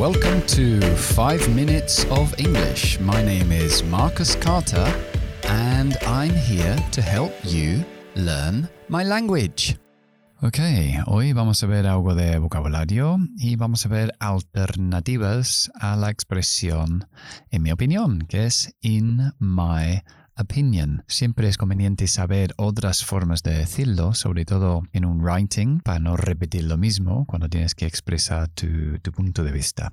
Welcome to 5 Minutes of English. My name is Marcus Carter, and I'm here to help you learn my language. Ok, hoy vamos a ver algo de vocabulario y vamos a ver alternativas a la expresión, en mi opinión, que es in my opinion. Siempre es conveniente saber otras formas de decirlo, sobre todo en un writing, para no repetir lo mismo cuando tienes que expresar tu, punto de vista.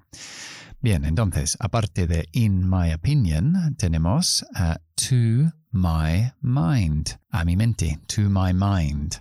Bien, entonces, aparte de in my opinion, tenemos uh, to my mind, a mi mente, to my mind.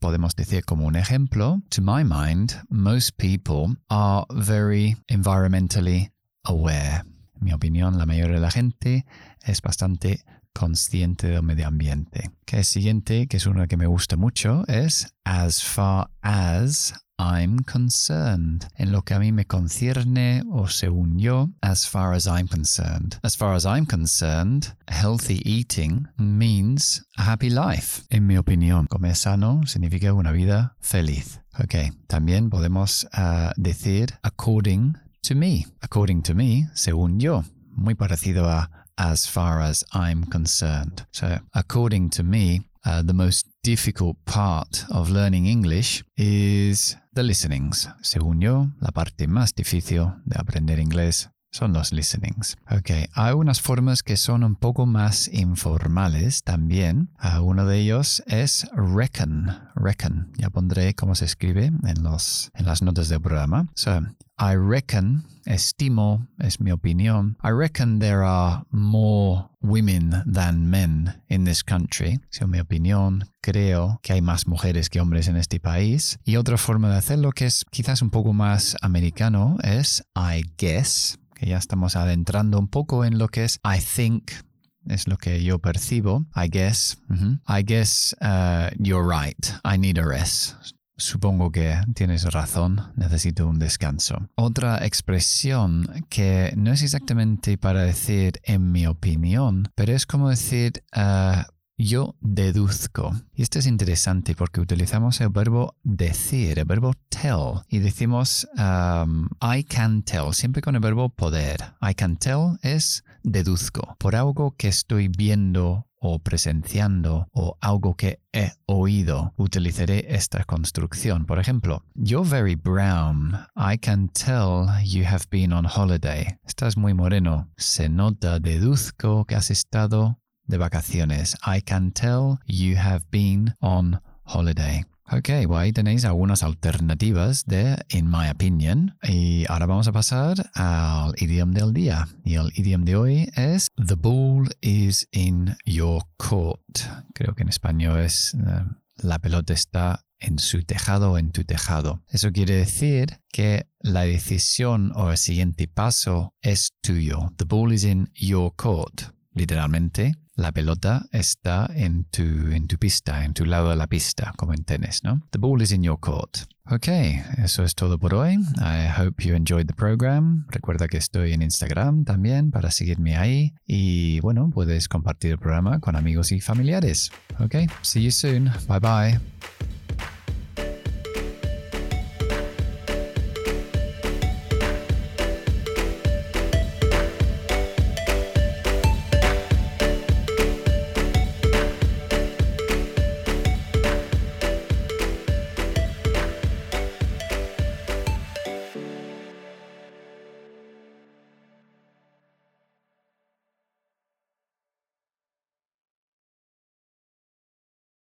Podemos decir como un ejemplo, to my mind, most people are very environmentally aware. En mi opinión, la mayoría de la gente es bastante consciente del medio ambiente. Que el siguiente, que es uno que me gusta mucho, es as far as I'm concerned. En lo que a mí me concierne o según yo, as far as I'm concerned. As far as I'm concerned, healthy eating means a happy life. En mi opinión, comer sano significa una vida feliz. Ok, también podemos uh, decir according to me. According to me, según yo. Muy parecido a as far as I'm concerned. So, according to me, uh, the most difficult part of learning English is the listenings. Según yo, la parte más difícil de aprender inglés son los listenings. Ok, hay unas formas que son un poco más informales también. Uh, uno de ellos es reckon. Reckon. Ya pondré cómo se escribe en, los, en las notas del programa. So, I reckon, estimo, es mi opinión. I reckon there are more women than men in this country. Es mi opinión, creo que hay más mujeres que hombres en este país. Y otra forma de hacerlo que es quizás un poco más americano es I guess, que ya estamos adentrando un poco en lo que es I think, es lo que yo percibo. I guess. I guess uh, you're right. I need a rest. Supongo que tienes razón, necesito un descanso. Otra expresión que no es exactamente para decir en mi opinión, pero es como decir uh, yo deduzco. Y esto es interesante porque utilizamos el verbo decir, el verbo tell, y decimos um, I can tell, siempre con el verbo poder. I can tell es deduzco. Por algo que estoy viendo o presenciando o algo que he oído, utilizaré esta construcción. Por ejemplo, you're very brown. I can tell you have been on holiday. Estás muy moreno. Se nota, deduzco que has estado de vacaciones. I can tell you have been on holiday. Ok, bueno, ahí tenéis algunas alternativas de in my opinion. Y ahora vamos a pasar al idioma del día. Y el idioma de hoy es The ball is in your court. Creo que en español es uh, la pelota está en su tejado o en tu tejado. Eso quiere decir que la decisión o el siguiente paso es tuyo. The ball is in your court. Literalmente, la pelota está en tu, en tu pista, en tu lado de la pista, como en tenis, ¿no? The ball is in your court. Ok, eso es todo por hoy. I hope you enjoyed the program. Recuerda que estoy en Instagram también para seguirme ahí. Y bueno, puedes compartir el programa con amigos y familiares. Ok, see you soon. Bye bye.